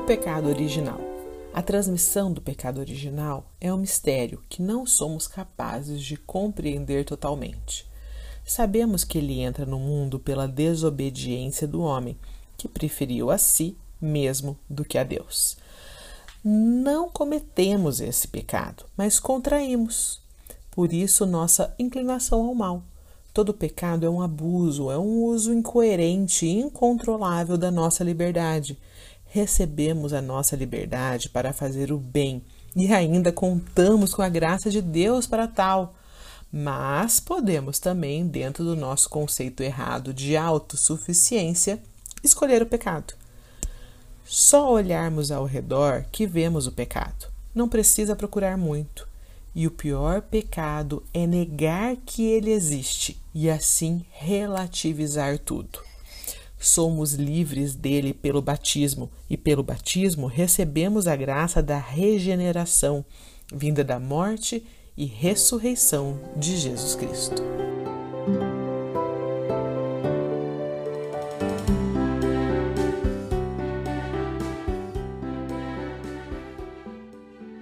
pecado original. A transmissão do pecado original é um mistério que não somos capazes de compreender totalmente. Sabemos que ele entra no mundo pela desobediência do homem, que preferiu a si mesmo do que a Deus. Não cometemos esse pecado, mas contraímos. Por isso, nossa inclinação ao mal. Todo pecado é um abuso, é um uso incoerente e incontrolável da nossa liberdade. Recebemos a nossa liberdade para fazer o bem e ainda contamos com a graça de Deus para tal. Mas podemos também, dentro do nosso conceito errado de autossuficiência, escolher o pecado. Só olharmos ao redor que vemos o pecado. Não precisa procurar muito. E o pior pecado é negar que ele existe e assim relativizar tudo. Somos livres dele pelo batismo e pelo batismo recebemos a graça da regeneração, vinda da morte e ressurreição de Jesus Cristo.